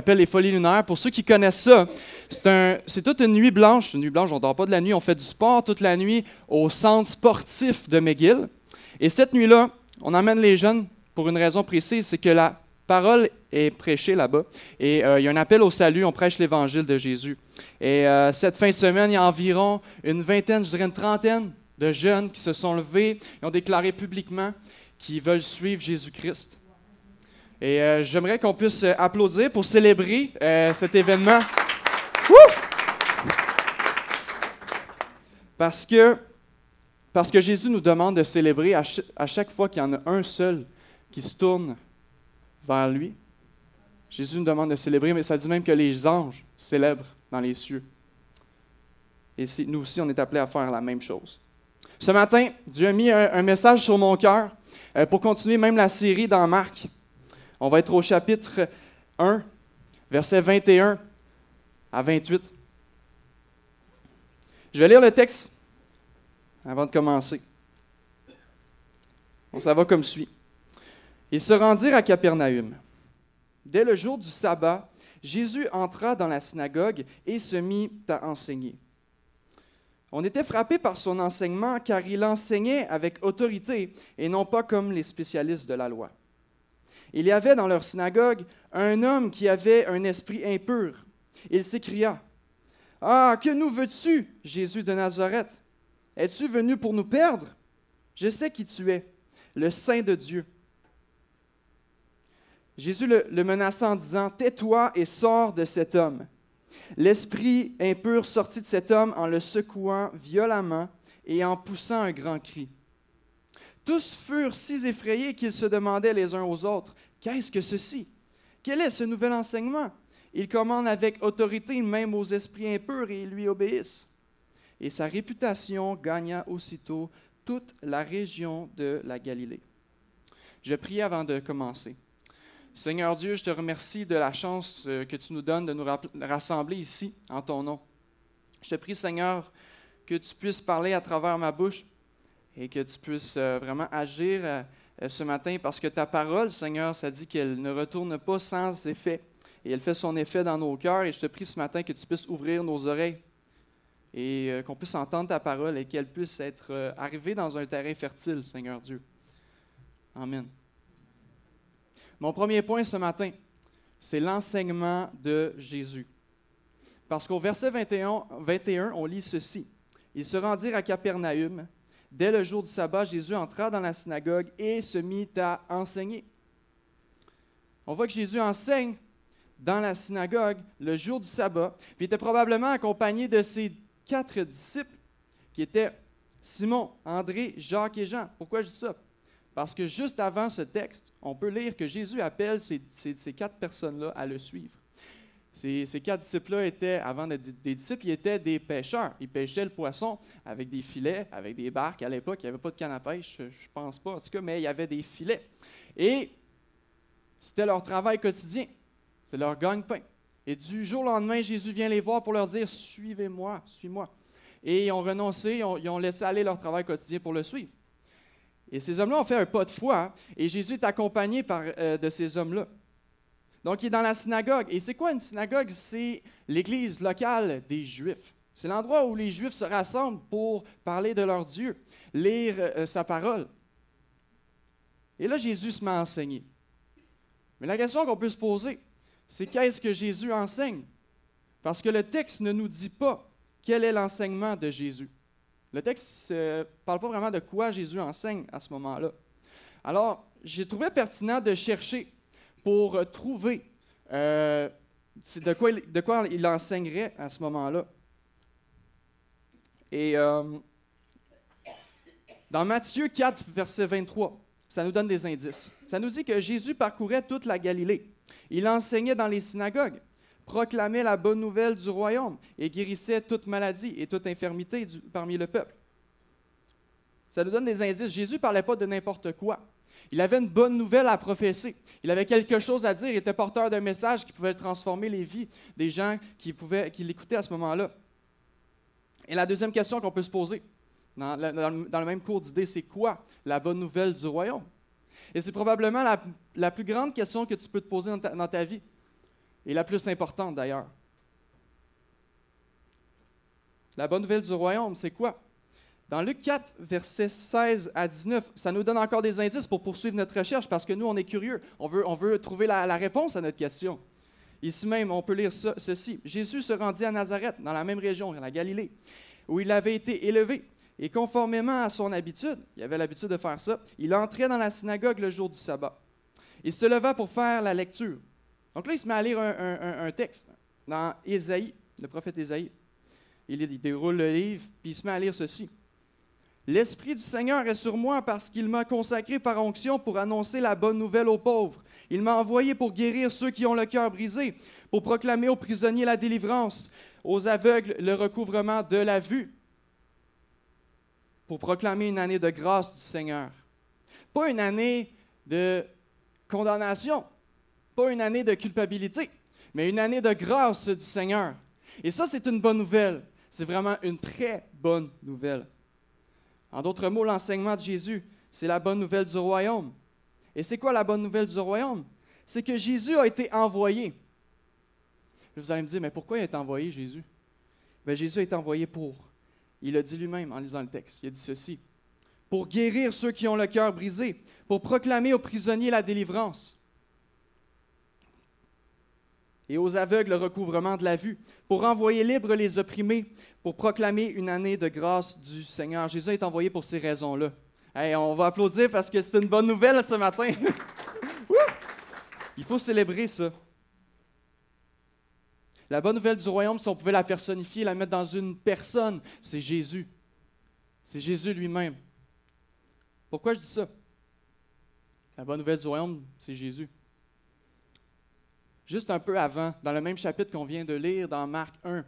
s'appelle les Folies lunaires. Pour ceux qui connaissent ça, c'est toute une nuit blanche. Une nuit blanche, on ne dort pas de la nuit, on fait du sport toute la nuit au centre sportif de McGill. Et cette nuit-là, on emmène les jeunes pour une raison précise, c'est que la parole est prêchée là-bas. Et euh, il y a un appel au salut, on prêche l'évangile de Jésus. Et euh, cette fin de semaine, il y a environ une vingtaine, je dirais une trentaine de jeunes qui se sont levés et ont déclaré publiquement qu'ils veulent suivre Jésus-Christ. Et euh, j'aimerais qu'on puisse euh, applaudir pour célébrer euh, cet événement. Parce que, parce que Jésus nous demande de célébrer à, chaque fois qu'il y en a un seul qui se tourne vers lui. Jésus nous demande de célébrer, mais ça dit même que les anges célèbrent dans les cieux. Et nous aussi, on est appelés à faire la même chose. Ce matin, Dieu a mis un message sur mon cœur pour continuer même la série dans Marc. On va être au chapitre 1, versets 21 à 28. Je vais lire le texte avant de commencer. ça va comme suit. Ils se rendirent à Capernaum. Dès le jour du sabbat, Jésus entra dans la synagogue et se mit à enseigner. On était frappé par son enseignement car il enseignait avec autorité et non pas comme les spécialistes de la loi. Il y avait dans leur synagogue un homme qui avait un esprit impur. Il s'écria, Ah, que nous veux-tu, Jésus de Nazareth? Es-tu venu pour nous perdre? Je sais qui tu es, le Saint de Dieu. Jésus le, menaça en disant, Tais-toi et sors de cet homme. L'esprit impur sortit de cet homme en le secouant violemment et en poussant un grand cri. Tous furent si effrayés qu'ils se demandaient les uns aux autres, Qu'est-ce que ceci? Quel est ce nouvel enseignement? Il commande avec autorité même aux esprits impurs et ils lui obéissent. Et sa réputation gagna aussitôt toute la région de la Galilée. Je prie avant de commencer. Seigneur Dieu, je te remercie de la chance euh, que tu nous donnes de nous rassembler ici en ton nom. Je te prie, Seigneur, que tu puisses parler à travers ma bouche et que tu puisses euh, vraiment agir euh, ce matin parce que ta parole, Seigneur, ça dit qu'elle ne retourne pas sans effet. Et elle fait son effet dans nos cœurs. Et je te prie ce matin que tu puisses ouvrir nos oreilles et qu'on puisse entendre ta parole et qu'elle puisse être arrivée dans un terrain fertile, Seigneur Dieu. Amen. Mon premier point ce matin, c'est l'enseignement de Jésus. Parce qu'au verset 21, 21, on lit ceci. Ils se rendirent à Capernaum. Dès le jour du sabbat, Jésus entra dans la synagogue et se mit à enseigner. On voit que Jésus enseigne dans la synagogue le jour du sabbat, puis il était probablement accompagné de ses quatre disciples, qui étaient Simon, André, Jacques et Jean. Pourquoi je dis ça? Parce que juste avant ce texte, on peut lire que Jésus appelle ces, quatre personnes-là à le suivre. Ces, quatre disciples-là étaient, avant d'être des disciples, ils étaient des pêcheurs. Ils pêchaient le poisson avec des filets, avec des barques. À l'époque, il n'y avait pas de canne à pêche, je ne pense pas en tout cas, mais il y avait des filets. Et c'était leur travail quotidien. C'est leur gagne-pain. Et du jour au lendemain, Jésus vient les voir pour leur dire Suivez-moi, suis-moi. Et ils ont renoncé, ils ont laissé aller leur travail quotidien pour le suivre. Et ces hommes-là ont fait un pas de foi, hein, et Jésus est accompagné par, euh, de ces hommes-là. Donc, il est dans la synagogue. Et c'est quoi une synagogue? C'est l'église locale des Juifs. C'est l'endroit où les Juifs se rassemblent pour parler de leur Dieu, lire euh, sa parole. Et là, Jésus se met. Mais la question qu'on peut se poser, c'est qu'est-ce que Jésus enseigne? Parce que le texte ne nous dit pas quel est l'enseignement de Jésus. Le texte ne parle pas vraiment de quoi Jésus enseigne à ce moment-là. Alors, j'ai trouvé pertinent de chercher pour trouver euh, de, quoi il, enseignerait à ce moment-là. Et euh, dans Matthieu 4, verset 23, ça nous donne des indices. Ça nous dit que Jésus parcourait toute la Galilée. Il enseignait dans les synagogues proclamait la bonne nouvelle du royaume et guérissait toute maladie et toute infirmité parmi le peuple. Ça nous donne des indices. Jésus ne parlait pas de n'importe quoi. Il avait une bonne nouvelle à professer. Il avait quelque chose à dire. Il était porteur d'un message qui pouvait transformer les vies des gens qui, l'écoutaient à ce moment-là. Et la deuxième question qu'on peut se poser dans, le même cours d'idées, c'est quoi la bonne nouvelle du royaume? Et c'est probablement la, plus grande question que tu peux te poser dans ta vie. et la plus importante d'ailleurs. La bonne nouvelle du royaume, c'est quoi? Dans Luc 4, versets 16 à 19, ça nous donne encore des indices pour poursuivre notre recherche parce que nous, on est curieux. On veut, on veut trouver la, réponse à notre question. Ici même, on peut lire ceci. Jésus se rendit à Nazareth, dans la même région, la Galilée, où il avait été élevé. Et conformément à son habitude, il avait l'habitude de faire ça, il entrait dans la synagogue le jour du sabbat. Il se leva pour faire la lecture. Donc là, il se met à lire un, texte dans Ésaïe, le prophète Ésaïe. Il, déroule le livre, puis il se met à lire ceci. L'Esprit du Seigneur est sur moi parce qu'il m'a consacré par onction pour annoncer la bonne nouvelle aux pauvres. Il m'a envoyé pour guérir ceux qui ont le cœur brisé, pour proclamer aux prisonniers la délivrance, aux aveugles le recouvrement de la vue, pour proclamer une année de grâce du Seigneur. Pas une année de condamnation, pas une année de culpabilité, mais une année de grâce du Seigneur. Et ça, c'est une bonne nouvelle. C'est vraiment une très bonne nouvelle. En d'autres mots, l'enseignement de Jésus, c'est la bonne nouvelle du royaume. Et c'est quoi la bonne nouvelle du royaume? C'est que Jésus a été envoyé. Vous allez me dire, mais pourquoi il a été envoyé, Jésus? Bien, Jésus été envoyé pour. Il a dit lui-même en lisant le texte. Il a dit ceci. Pour guérir ceux qui ont le cœur brisé, pour proclamer aux prisonniers la délivrance, et aux aveugles le recouvrement de la vue, pour envoyer libres les opprimés, pour proclamer une année de grâce du Seigneur. Jésus est envoyé pour ces raisons-là. on va applaudir parce que c'est une bonne nouvelle ce matin. Il faut célébrer ça. La bonne nouvelle du royaume, si on pouvait la personnifier, la mettre dans une personne, c'est Jésus. C'est Jésus lui-même. Pourquoi je dis ça? La bonne nouvelle du royaume, c'est Jésus juste un peu avant, dans le même chapitre qu'on vient de lire dans Marc 1,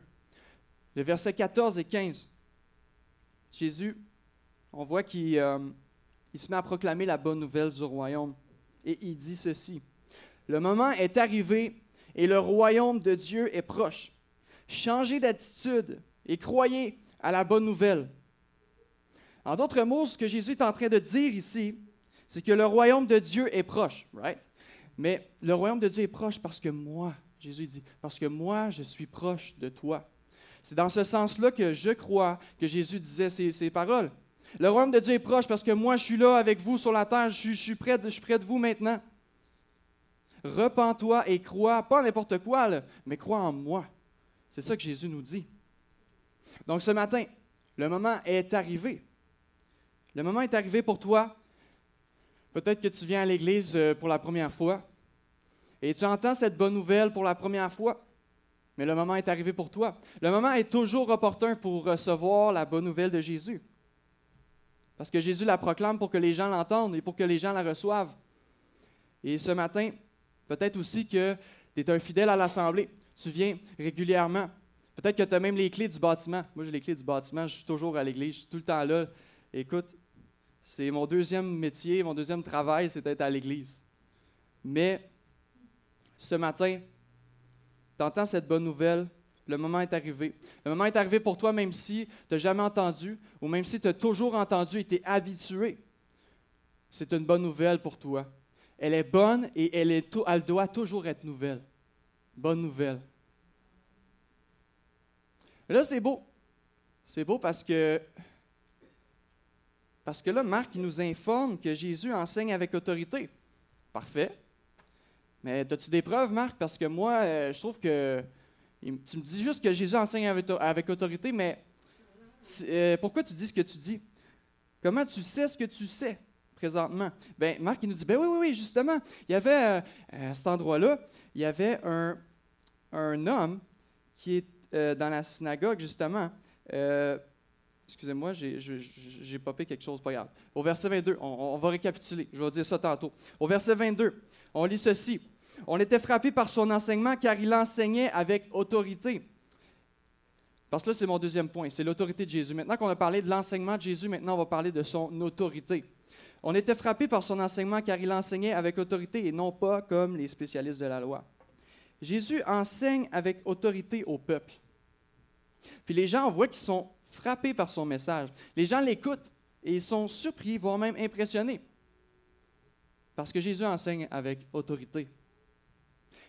les versets 14 et 15. Jésus, on voit qu'il euh, se met à proclamer la bonne nouvelle du royaume. Et il dit ceci. Le moment est arrivé et le royaume de Dieu est proche. Changez d'attitude et croyez à la bonne nouvelle. En d'autres mots, ce que Jésus est en train de dire ici, c'est que le royaume de Dieu est proche, right? Mais le royaume de Dieu est proche parce que moi, Jésus dit, parce que moi, je suis proche de toi. C'est dans ce sens-là que je crois que Jésus disait ces, paroles. Le royaume de Dieu est proche parce que moi, je suis là avec vous sur la terre, je, suis, près de, je suis près de vous maintenant. Repends-toi et crois, pas n'importe quoi, mais crois en moi. C'est ça que Jésus nous dit. Donc ce matin, le moment est arrivé. Le moment est arrivé pour toi Peut-être que tu viens à l'Église euh, pour la première fois et tu entends cette bonne nouvelle pour la première fois, mais le moment est arrivé pour toi. Le moment est toujours opportun pour recevoir la bonne nouvelle de Jésus. Parce que Jésus la proclame pour que les gens l'entendent et pour que les gens la reçoivent. Et ce matin, peut-être aussi que tu es un fidèle à l'Assemblée. Tu viens régulièrement. Peut-être que tu as même les clés du bâtiment. Moi, j'ai les clés du bâtiment. Je suis toujours à l'Église. Je suis tout le temps là. Écoute, c'est mon deuxième métier, mon deuxième travail, c'est d'être à l'église. Mais ce matin, entends cette bonne nouvelle, le moment est arrivé. Le moment est arrivé pour toi, même si tu n'as jamais entendu, ou même si tu as toujours entendu et tu es habitué. C'est une bonne nouvelle pour toi. Elle est bonne et elle, doit toujours être nouvelle. Bonne nouvelle. Là, c'est beau. C'est beau parce que parce que là, Marc, nous informe que Jésus enseigne avec autorité. Parfait. Mais as-tu des preuves, Marc? Parce que moi, euh, je trouve que. Tu me dis juste que Jésus enseigne avec, autorité, mais euh, pourquoi tu dis ce que tu dis? Comment tu sais ce que tu sais présentement? Ben, Marc, il nous dit, ben oui, oui, oui, justement. Il y avait, euh, à cet endroit-là, il y avait un, un homme qui est dans la synagogue, justement. Excusez-moi, j'ai popé quelque chose, pas grave. Au verset 22, on, va récapituler, je vais dire ça tantôt. Au verset 22, on lit ceci. On était frappé par son enseignement car il enseignait avec autorité. Parce que là, c'est mon deuxième point, c'est l'autorité de Jésus. Maintenant qu'on a parlé de l'enseignement de Jésus, maintenant on va parler de son autorité. On était frappé par son enseignement car il enseignait avec autorité et non pas comme les spécialistes de la loi. Jésus enseigne avec autorité au peuple. Puis les gens voient qu'ils sont frappés par son message. Les gens l'écoutent et ils sont surpris, voire même impressionnés. Parce que Jésus enseigne avec autorité.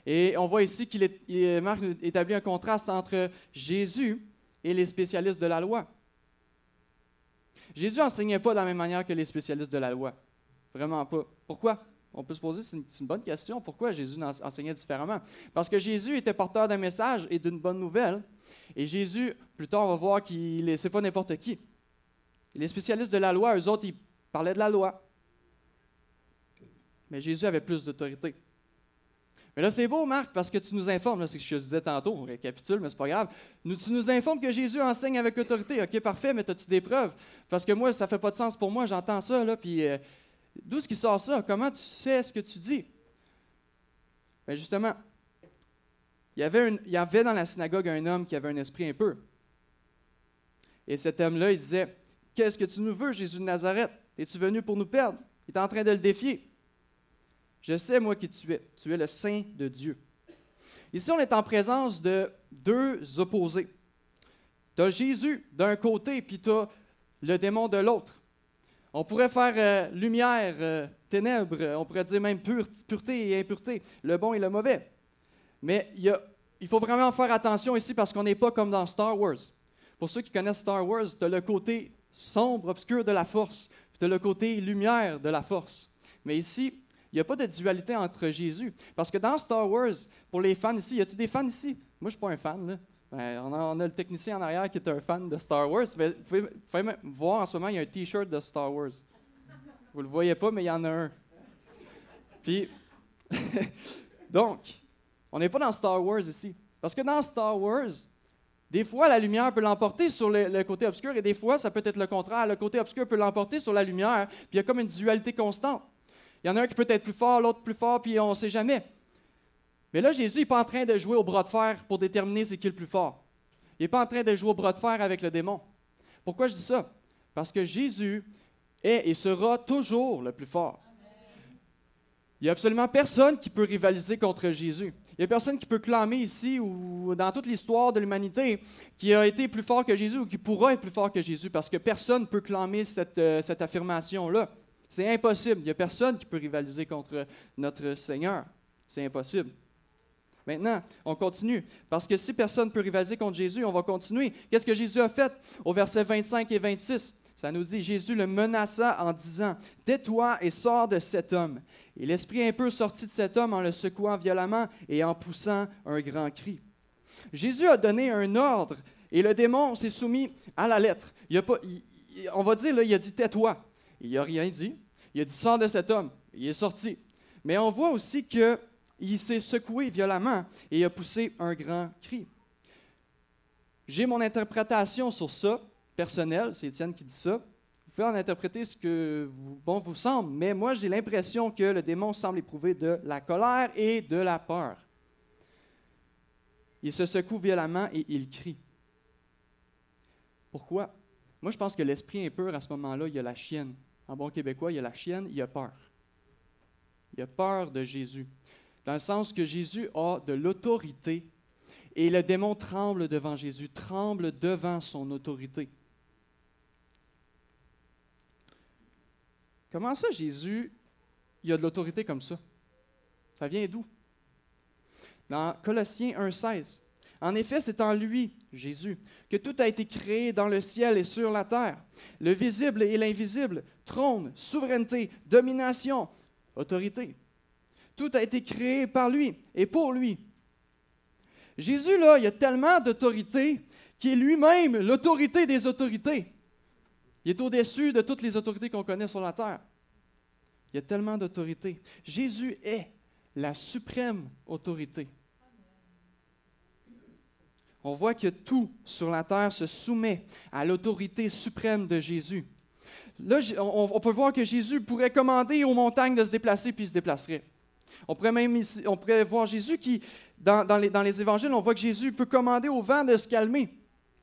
Et on voit ici qu'il établit un contraste entre Jésus et les spécialistes de la loi. Jésus n'enseignait pas de la même manière que les spécialistes de la loi. Vraiment pas. Pourquoi? On peut se poser, c'est une, bonne question, pourquoi Jésus enseignait différemment? Parce que Jésus était porteur d'un message et d'une bonne nouvelle. Et Jésus, plus tard, on va voir qu'il n'est pas n'importe qui. Les spécialistes de la loi, eux autres, ils parlaient de la loi. Mais Jésus avait plus d'autorité. Mais là, c'est beau, Marc, parce que tu nous informes, c'est ce que je disais tantôt, on récapitule, mais c'est pas grave. tu nous informes que Jésus enseigne avec autorité. OK, parfait, mais as-tu des preuves? Parce que moi, ça fait pas de sens pour moi, j'entends ça, là, puis euh, d'où est-ce qui sort ça? Comment tu sais ce que tu dis? Bien, justement, il y, avait il y avait dans la synagogue un homme qui avait un esprit un peu. Et cet homme-là, il disait Qu'est-ce que tu nous veux, Jésus de Nazareth? Es-tu venu pour nous perdre? Il est en train de le défier. Je sais, moi, qui tu es. Tu es le Saint de Dieu. Ici, on est en présence de deux opposés. Tu as Jésus d'un côté, puis tu as le démon de l'autre. On pourrait faire euh, lumière, euh, ténèbres, on pourrait dire même pureté et impureté, le bon et le mauvais. Mais il, il faut vraiment faire attention ici parce qu'on n'est pas comme dans Star Wars. Pour ceux qui connaissent Star Wars, tu as le côté sombre, obscur de la force, puis tu as le côté lumière de la force. Mais ici, il n'y a pas de dualité entre Jésus. Parce que dans Star Wars, pour les fans ici, y a-t-il des fans ici? Moi, je ne suis pas un fan. Là. Ben, on, a, le technicien en arrière qui est un fan de Star Wars. Mais vous pouvez, voir en ce moment, il y a un T-shirt de Star Wars. Vous ne le voyez pas, mais il y en a un. Puis, donc, on n'est pas dans Star Wars ici. Parce que dans Star Wars, des fois, la lumière peut l'emporter sur le, le, côté obscur et des fois, ça peut être le contraire. Le côté obscur peut l'emporter sur la lumière. Puis il y a comme une dualité constante. Il y en a un qui peut être plus fort, l'autre plus fort, puis on ne sait jamais. Mais là, Jésus n'est pas en train de jouer au bras de fer pour déterminer c'est qui le plus fort. Il n'est pas en train de jouer au bras de fer avec le démon. Pourquoi je dis ça? Parce que Jésus est et sera toujours le plus fort. Il n'y a absolument personne qui peut rivaliser contre Jésus. Il n'y a personne qui peut clamer ici ou dans toute l'histoire de l'humanité qui a été plus fort que Jésus ou qui pourra être plus fort que Jésus parce que personne ne peut clamer cette, euh, cette affirmation-là. C'est impossible. Il n'y a personne qui peut rivaliser contre notre Seigneur. C'est impossible. Maintenant, on continue. Parce que si personne ne peut rivaliser contre Jésus, on va continuer. Qu'est-ce que Jésus a fait au verset 25 et 26? Ça nous dit, Jésus le menaça en disant, Tais-toi et sors de cet homme. Et l'esprit un peu sorti de cet homme en le secouant violemment et en poussant un grand cri. Jésus a donné un ordre et le démon s'est soumis à la lettre. Il a pas, on va dire, il a dit Tais-toi. Il n'a rien dit. Il a dit Sors de cet homme. Il est sorti. Mais on voit aussi qu'il s'est secoué violemment et a poussé un grand cri. J'ai mon interprétation sur ça, personnelle, c'est Étienne qui dit ça. Vous pouvez en interpréter ce que bon vous semble, mais moi j'ai l'impression que le démon semble éprouver de la colère et de la peur. Il se secoue violemment et il crie. Pourquoi? Moi, je pense que l'esprit impur, à ce moment-là, il y a la chienne. En bon québécois, il y a la chienne, il a peur. Il a peur de Jésus. Dans le sens que Jésus a de l'autorité et le démon tremble devant Jésus, tremble devant son autorité. Comment ça, Jésus, il a de l'autorité comme ça? Ça vient d'où? Dans Colossiens 1,16. En effet, c'est en lui, Jésus, que tout a été créé dans le ciel et sur la terre, le visible et l'invisible, trône, souveraineté, domination, autorité. Tout a été créé par lui et pour lui. Jésus, là, il a tellement d'autorité qu'il est lui-même l'autorité des autorités. Il est au-dessus de toutes les autorités qu'on connaît sur la terre. Il y a tellement d'autorité. Jésus est la suprême autorité on voit que tout sur la terre se soumet à l'autorité suprême de Jésus. Là, on, peut voir que Jésus pourrait commander aux montagnes de se déplacer, puis il se déplacerait. On pourrait même voir Jésus qui, dans, les, dans les évangiles, on voit que Jésus peut commander au vent de se calmer.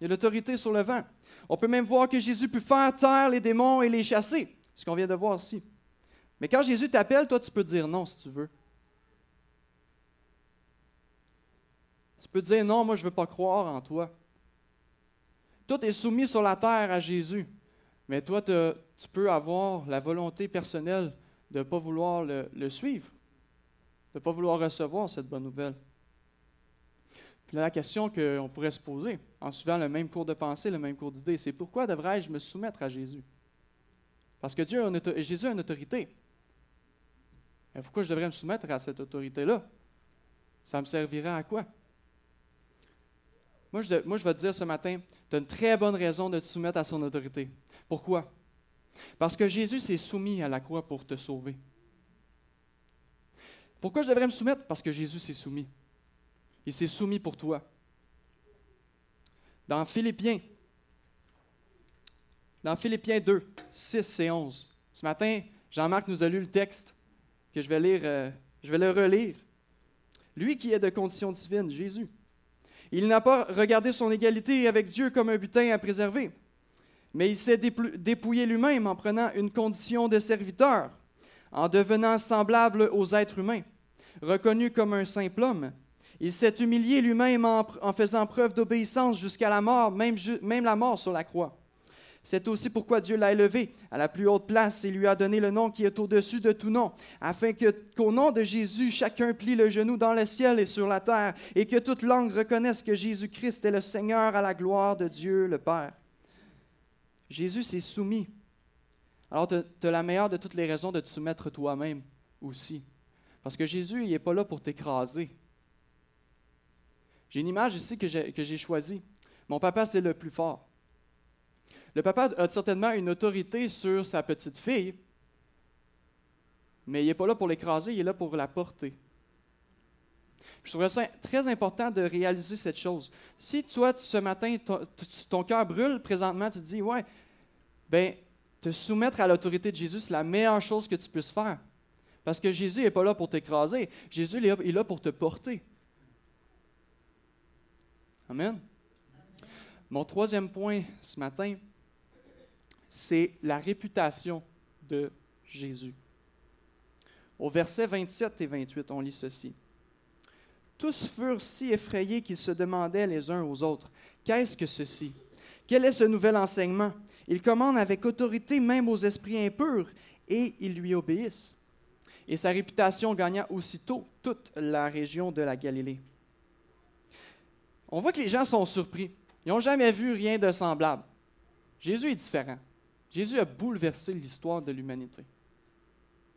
Il y a l'autorité sur le vent. On peut même voir que Jésus peut faire taire les démons et les chasser, ce qu'on vient de voir ici. Mais quand Jésus t'appelle, toi, tu peux dire non si tu veux. Tu peux dire non, moi je ne veux pas croire en toi. Tout est soumis sur la terre à Jésus. Mais toi, tu peux avoir la volonté personnelle de ne pas vouloir le, suivre. de ne pas vouloir recevoir cette bonne nouvelle. Puis là, la question qu'on pourrait se poser, en suivant le même cours de pensée, le même cours d'idée, c'est pourquoi devrais-je me soumettre à Jésus? Parce que Dieu Jésus a une autorité. Mais pourquoi je devrais me soumettre à cette autorité-là? Ça me servirait à quoi? Moi je, moi, vais te dire ce matin, tu as une très bonne raison de te soumettre à son autorité. Pourquoi? Parce que Jésus s'est soumis à la croix pour te sauver. Pourquoi je devrais me soumettre? Parce que Jésus s'est soumis. Il s'est soumis pour toi. Dans Philippiens, dans Philippiens 2, 6 et 11, ce matin, Jean-Marc nous a lu le texte que je vais lire, euh, je vais le relire. Lui qui est de condition divine, Jésus. Il n'a pas regardé son égalité avec Dieu comme un butin à préserver, mais il s'est dépouillé lui-même en prenant une condition de serviteur, en devenant semblable aux êtres humains. Reconnu comme un simple homme, il s'est humilié lui-même en, faisant preuve d'obéissance jusqu'à la mort, même, même la mort sur la croix. C'est aussi pourquoi Dieu l'a élevé à la plus haute place et lui a donné le nom qui est au-dessus de tout nom, afin qu'au nom de Jésus, chacun plie le genou dans le ciel et sur la terre, et que toute langue reconnaisse que Jésus-Christ est le Seigneur à la gloire de Dieu le Père. Jésus s'est soumis. Alors, tu as la meilleure de toutes les raisons de te soumettre toi-même aussi. Parce que Jésus, il n'est pas là pour t'écraser. J'ai une image ici que j'ai choisie. Mon papa, c'est le plus fort. Le papa a certainement une autorité sur sa petite fille, mais il n'est pas là pour l'écraser, il est là pour la porter. Je trouve ça très important de réaliser cette chose. Si toi, ce matin, ton, cœur brûle présentement, tu te dis, ouais, ben, te soumettre à l'autorité de Jésus, c'est la meilleure chose que tu puisses faire. Parce que Jésus n'est pas là pour t'écraser. Jésus est là pour te porter. Amen. Mon troisième point ce matin, c'est la réputation de Jésus. Au verset 27 et 28, on lit ceci. Tous furent si effrayés qu'ils se demandaient les uns aux autres, Qu'est-ce que ceci? Quel est ce nouvel enseignement? Il commande avec autorité même aux esprits impurs, et ils lui obéissent. Et sa réputation gagna aussitôt toute la région de la Galilée. On voit que les gens sont surpris. Ils n'ont jamais vu rien de semblable. Jésus est différent. Jésus a bouleversé l'histoire de l'humanité.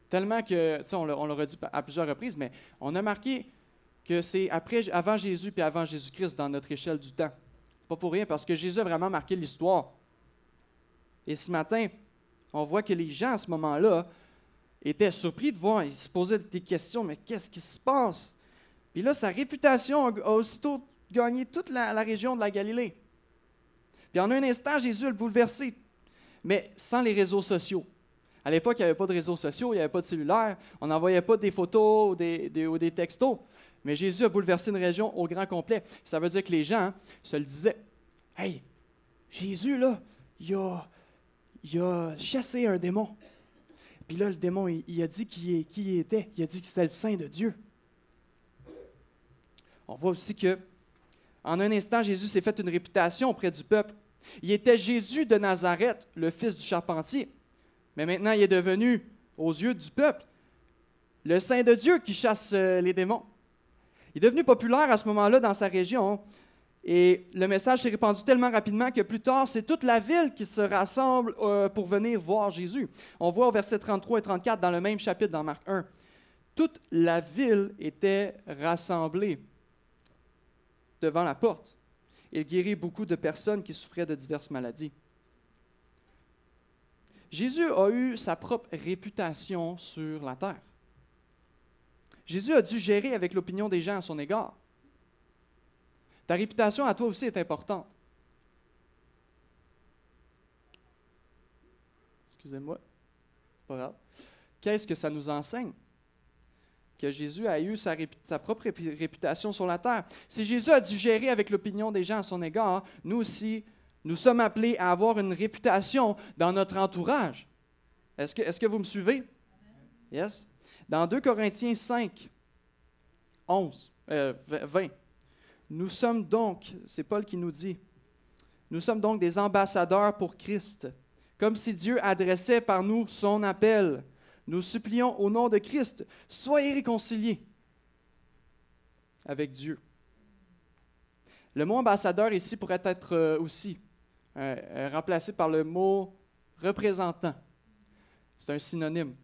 Tellement que, tu sais, on l'a dit à plusieurs reprises, mais on a marqué que c'est avant Jésus puis avant Jésus-Christ dans notre échelle du temps. Pas pour rien, parce que Jésus a vraiment marqué l'histoire. Et ce matin, on voit que les gens à ce moment-là étaient surpris de voir, ils se posaient des questions, mais qu'est-ce qui se passe? Puis là, sa réputation a aussitôt gagné toute la, la région de la Galilée. Puis en un instant, Jésus a bouleversé mais sans les réseaux sociaux. À l'époque, il n'y avait pas de réseaux sociaux, il n'y avait pas de cellulaire, on n'envoyait pas des photos ou des, textos. Mais Jésus a bouleversé une région au grand complet. Ça veut dire que les gens se le disaient. Hey, Jésus, là, il a, chassé un démon. Puis là, le démon, il, a dit qui, qui il était. Il a dit que c'était le Saint de Dieu. On voit aussi que, en un instant, Jésus s'est fait une réputation auprès du peuple. Il était Jésus de Nazareth, le fils du charpentier. Mais maintenant, il est devenu, aux yeux du peuple, le Saint de Dieu qui chasse euh, les démons. Il est devenu populaire à ce moment-là dans sa région. Et le message s'est répandu tellement rapidement que plus tard, c'est toute la ville qui se rassemble euh, pour venir voir Jésus. On voit au verset 33 et 34 dans le même chapitre dans Marc 1. Toute la ville était rassemblée devant la porte il guérit beaucoup de personnes qui souffraient de diverses maladies. Jésus a eu sa propre réputation sur la terre. Jésus a dû gérer avec l'opinion des gens à son égard. Ta réputation à toi aussi est importante. Excusez-moi, pas grave. Qu'est-ce que ça nous enseigne? Que Jésus a eu sa, propre réputation sur la terre. Si Jésus a dû gérer avec l'opinion des gens à son égard, nous aussi, nous sommes appelés à avoir une réputation dans notre entourage. Est-ce que, vous me suivez? Yes? Dans 2 Corinthiens 5, 11, 20, nous sommes donc, c'est Paul qui nous dit, nous sommes donc des ambassadeurs pour Christ, comme si Dieu adressait par nous son appel. Nous supplions au nom de Christ, soyez réconciliés avec Dieu. Le mot ambassadeur ici pourrait être euh, aussi euh, euh, remplacé par le mot représentant. C'est un synonyme.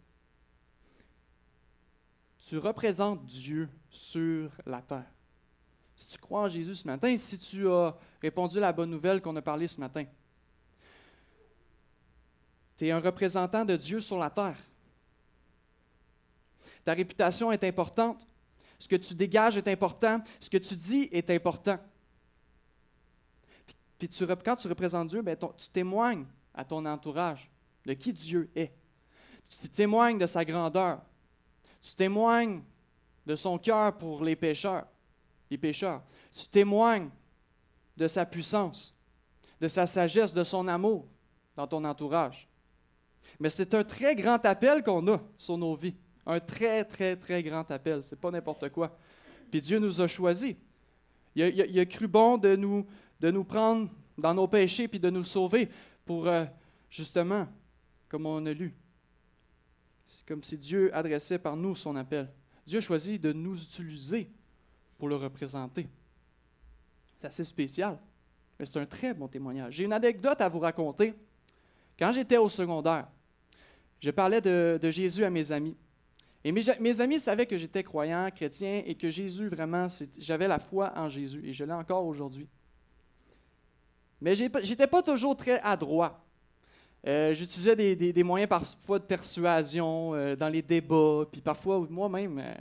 Tu représentes Dieu sur la terre. Si tu crois en Jésus ce matin, si tu as répondu à la bonne nouvelle qu'on a parlé ce matin, tu es un représentant de Dieu sur la terre. Ta réputation est importante. Ce que tu dégages est important. Ce que tu dis est important. Puis quand tu représentes Dieu, ben, tu témoignes à ton entourage de qui Dieu est. Tu témoignes de sa grandeur. Tu témoignes de son cœur pour les pécheurs, les pécheurs. Tu témoignes de sa puissance, de sa sagesse, de son amour dans ton entourage. Mais c'est un très grand appel qu'on a sur nos vies. Un très, très, très grand appel. C'est pas n'importe quoi. Puis Dieu nous a choisis. Il a, cru bon de nous, de nous prendre dans nos péchés puis de nous sauver pour, euh, justement, comme on a lu. C'est comme si Dieu adressait par nous son appel. Dieu a choisi de nous utiliser pour le représenter. C'est assez spécial, mais c'est un très bon témoignage. J'ai une anecdote à vous raconter. Quand j'étais au secondaire, je parlais de, Jésus à mes amis. Et mes, amis savaient que j'étais croyant, chrétien, et que Jésus, vraiment, j'avais la foi en Jésus, et je l'ai encore aujourd'hui. Mais je n'étais pas toujours très adroit. Euh, j'utilisais des, moyens parfois de persuasion euh, dans les débats, puis parfois moi-même, euh,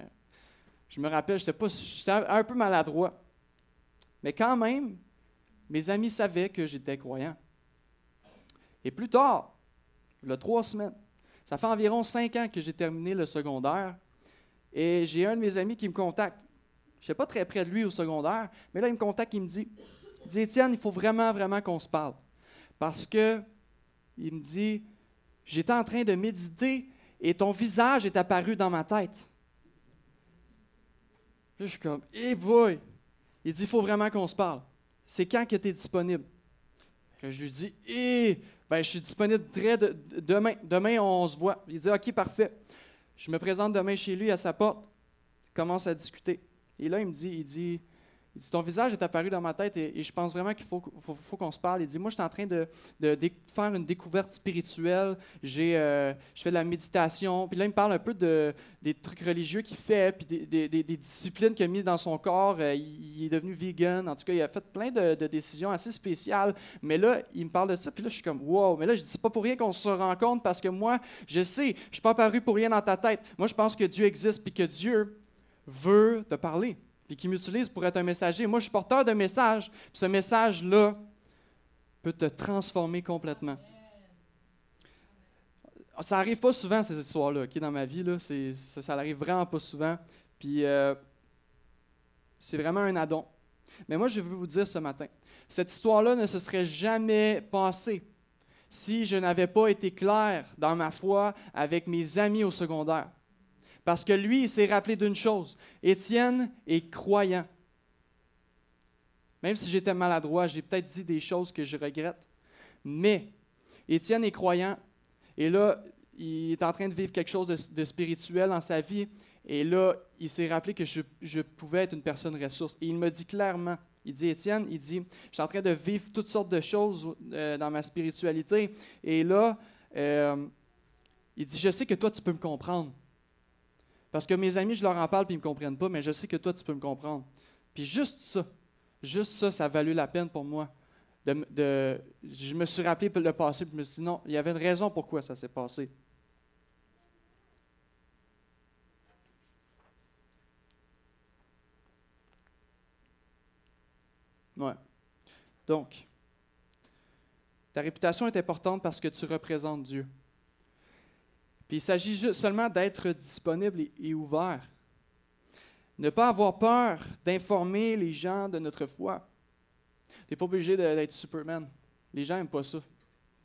je me rappelle, j'étais un peu maladroit. Mais quand même, mes amis savaient que j'étais croyant. Et plus tard, il y a trois semaines, ça fait environ cinq ans que j'ai terminé le secondaire et j'ai un de mes amis qui me contacte. Je ne suis pas très près de lui au secondaire, mais là, il me contacte, il me dit, il dit Étienne, il faut vraiment, vraiment qu'on se parle. Parce que, il me dit, j'étais en train de méditer et ton visage est apparu dans ma tête. Je suis comme, hey boy! Il dit, il faut vraiment qu'on se parle. C'est quand que tu es disponible? Je lui dis, hé, ben, je suis disponible très demain. Demain, on se voit. Il dit, OK, parfait. Je me présente demain chez lui à sa porte. Il commence à discuter. Et là, il me dit, il dit, il dit, ton visage est apparu dans ma tête et, je pense vraiment qu'il faut, qu'on se parle. Il dit, moi, je suis en train de, faire une découverte spirituelle. J'ai, euh, je fais de la méditation. Puis là, il me parle un peu de, des trucs religieux qu'il fait, puis des, disciplines qu'il a mis dans son corps. Euh, il, est devenu vegan. En tout cas, il a fait plein de, décisions assez spéciales. Mais là, il me parle de ça. Puis là, je suis comme, wow. Mais là, je dis pas pour rien qu'on se rencontre parce que moi, je sais, je suis pas apparu pour rien dans ta tête. Moi, je pense que Dieu existe, puis que Dieu veut te parler puis qui m'utilise pour être un messager. Moi, je suis porteur d'un message, puis ce message-là peut te transformer complètement. Ça n'arrive pas souvent, ces histoires-là, dans ma vie. Là, ça, ça n'arrive vraiment pas souvent. Puis, euh, c'est vraiment un addon. Mais moi, je veux vous dire ce matin, cette histoire-là ne se serait jamais passée si je n'avais pas été clair dans ma foi avec mes amis au secondaire. Parce que lui, il s'est rappelé d'une chose. Étienne est croyant. Même si j'étais maladroit, j'ai peut-être dit des choses que je regrette. Mais Étienne est croyant. Et là, il est en train de vivre quelque chose de, spirituel dans sa vie. Et là, il s'est rappelé que je, pouvais être une personne ressource. Et il me dit clairement, il dit, Étienne, il dit, je suis en train de vivre toutes sortes de choses euh, dans ma spiritualité. Et là, euh, il dit, je sais que toi, tu peux me comprendre. Parce que mes amis, je leur en parle et ils ne me comprennent pas, mais je sais que toi, tu peux me comprendre. Puis juste ça, juste ça, ça a valu la peine pour moi. Je me suis rappelé le passé, puis je me suis dit non, il y avait une raison pourquoi ça s'est passé. Ouais. Donc, ta réputation est importante parce que tu représentes Dieu. Puis il s'agit seulement d'être disponible et, ouvert. Ne pas avoir peur d'informer les gens de notre foi. Tu n'es pas obligé d'être Superman. Les gens n'aiment pas ça.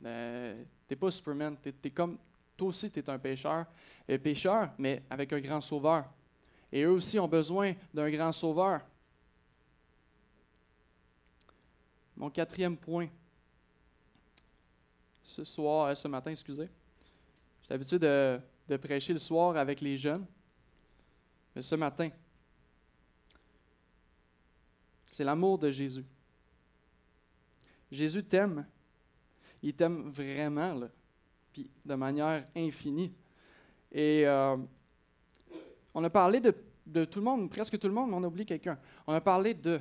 Euh, tu n'es pas Superman. es comme, toi aussi, tu es un pécheur. Un pécheur, mais avec un grand sauveur. Et eux aussi ont besoin d'un grand sauveur. Mon quatrième point, ce soir, euh, ce matin, excusez. J'ai l'habitude de, prêcher le soir avec les jeunes. Mais ce matin, C'est l'amour de Jésus. Jésus t'aime. Il t'aime vraiment, là, puis de manière infinie. Et euh, on a parlé de, de, tout le monde, presque tout le monde, mais on a oublié quelqu'un. On a parlé de.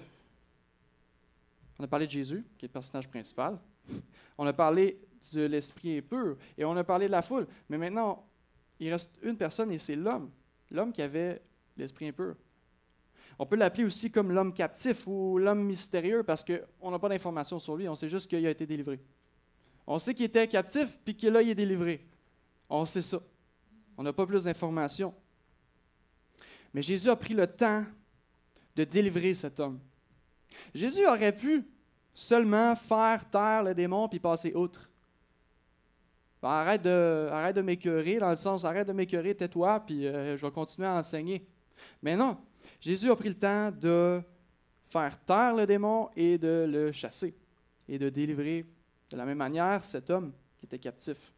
On a parlé de Jésus, qui est le personnage principal. On a parlé de l'esprit pur et on a parlé de la foule. Mais maintenant, il reste une personne et c'est l'homme. L'homme qui avait l'esprit impur. On peut l'appeler aussi comme l'homme captif ou l'homme mystérieux parce qu'on n'a pas d'informations sur lui, on sait juste qu'il a été délivré. On sait qu'il était captif puis que là, il est délivré. On sait ça. On n'a pas plus d'informations. Mais Jésus a pris le temps de délivrer cet homme. Jésus aurait pu seulement faire taire le démon puis passer outre. Arrête de, arrête m'écœurer, dans le sens, arrête de m'écœurer, tais-toi, puis euh, je vais continuer à enseigner. Mais non, Jésus a pris le temps de faire taire le démon et de le chasser et de délivrer de la même manière cet homme qui était captif.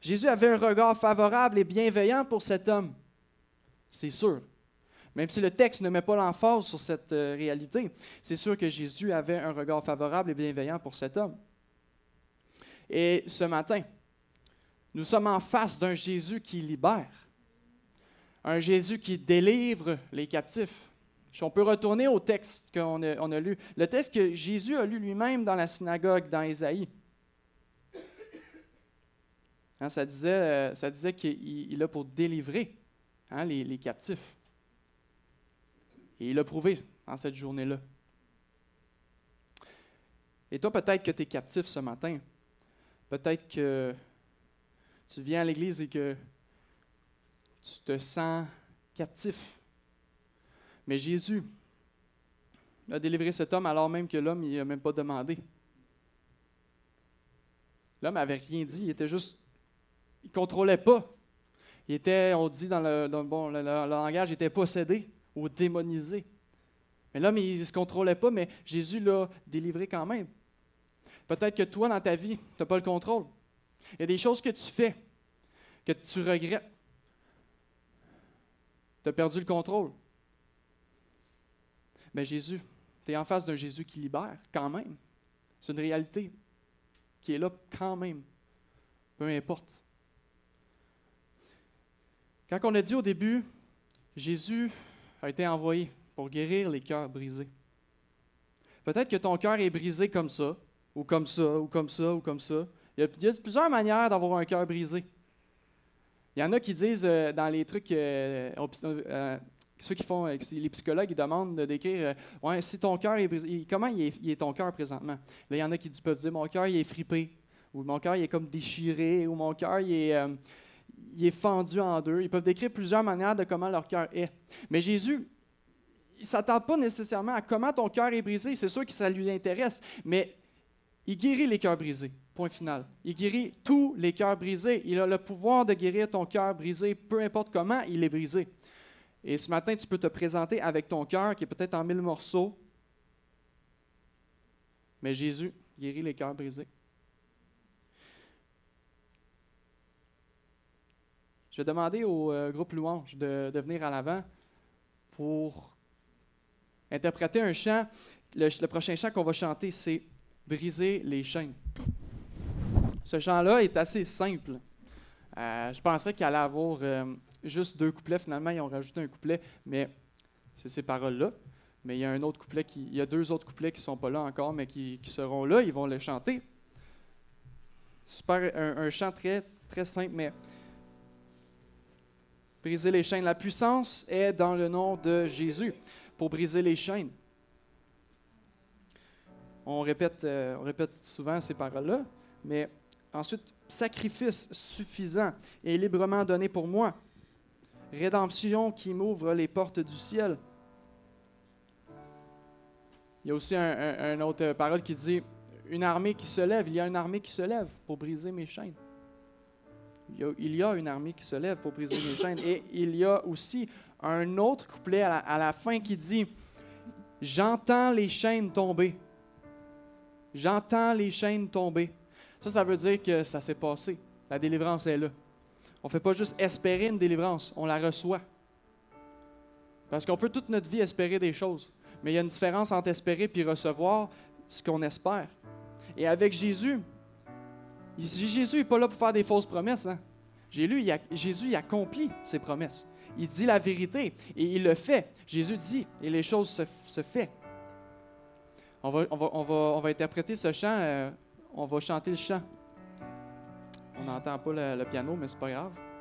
Jésus avait un regard favorable et bienveillant pour cet homme, c'est sûr. Même si le texte ne met pas l'emphase sur cette euh, réalité, c'est sûr que Jésus avait un regard favorable et bienveillant pour cet homme. Et ce matin, nous sommes en face d'un Jésus qui libère, un Jésus qui délivre les captifs. On peut retourner au texte qu'on a, a, lu, le texte que Jésus a lu lui-même dans la synagogue dans Ésaïe. Hein, ça disait, euh, ça disait qu'il est là pour délivrer hein, les, les captifs. Et il l'a prouvé en cette journée-là. Et toi, peut-être que tu es captif ce matin. Peut-être que tu viens à l'église et que tu te sens captif. Mais Jésus a délivré cet homme alors même que l'homme n'a même pas demandé. L'homme n'avait rien dit, il était juste. Il ne contrôlait pas. Il était, on dit dans le, bon, le langage, il était possédé ou démonisé. Mais l'homme, il ne se contrôlait pas, mais Jésus l'a délivré quand même. Peut-être que toi, dans ta vie, tu n'as pas le contrôle. Il y a des choses que tu fais, que tu regrettes. Tu as perdu le contrôle. Mais Jésus, tu es en face d'un Jésus qui libère quand même. C'est une réalité qui est là quand même, peu importe. Quand on a dit au début, Jésus a été envoyé pour guérir les cœurs brisés. Peut-être que ton cœur est brisé comme ça, ou comme ça, ou comme ça, ou comme ça. Il y a, plusieurs manières d'avoir un cœur brisé. Il y en a qui disent euh, dans les trucs, euh, euh, ceux qui font, les psychologues, ils demandent de décrire, ouais, si ton cœur est brisé, comment il est, ton cœur présentement? Il y en a qui peuvent dire, mon cœur, il est fripé, ou mon cœur, il est comme déchiré, ou mon cœur, il est il est fendu en deux. Ils peuvent décrire plusieurs manières de comment leur cœur est. Mais Jésus, il ne s'attend pas nécessairement à comment ton cœur est brisé. C'est sûr que ça lui intéresse, mais il guérit les cœurs brisés. Point final. Il guérit tous les cœurs brisés. Il a le pouvoir de guérir ton cœur brisé, peu importe comment il est brisé. Et ce matin, tu peux te présenter avec ton cœur qui est peut-être en mille morceaux. Mais Jésus guérit les cœurs brisés. Je vais demander au euh, groupe Louange de, venir à l'avant pour interpréter un chant. Le, prochain chant qu'on va chanter, c'est Briser les chaînes. Ce chant-là est assez simple. Euh, je pensais qu'il allait avoir euh, juste deux couplets. Finalement, ils ont rajouté un couplet, mais c'est ces paroles-là. Mais il y a un autre couplet qui, il y a deux autres couplets qui ne sont pas là encore, mais qui, seront là. Ils vont le chanter. Super, un, chant très, très simple, mais briser les chaînes. La puissance est dans le nom de Jésus pour briser les chaînes. On répète, euh, on répète souvent ces paroles-là, mais ensuite, sacrifice suffisant et librement donné pour moi. Rédemption qui m'ouvre les portes du ciel. Il y a aussi un, une autre parole qui dit Une armée qui se lève. Il y a une armée qui se lève pour briser mes chaînes il y a une armée qui se lève pour briser les chaînes. Et il y a aussi un autre couplet à la, fin qui dit J'entends les chaînes tomber. J'entends les chaînes tomber. Ça, ça veut dire que ça s'est passé. La délivrance est là. On ne fait pas juste espérer une délivrance, on la reçoit. Parce qu'on peut toute notre vie espérer des choses. Mais il y a une différence entre espérer et recevoir ce qu'on espère. Et avec Jésus, Jésus n'est pas là pour faire des fausses promesses. Hein? Jésus, il accomplit ses promesses. Il dit la vérité et il le fait. Jésus dit et les choses se, se font. On va, on, va, on, va, on va, interpréter ce chant, euh, on va chanter le chant. On n'entend pas le, piano, mais c'est pas grave.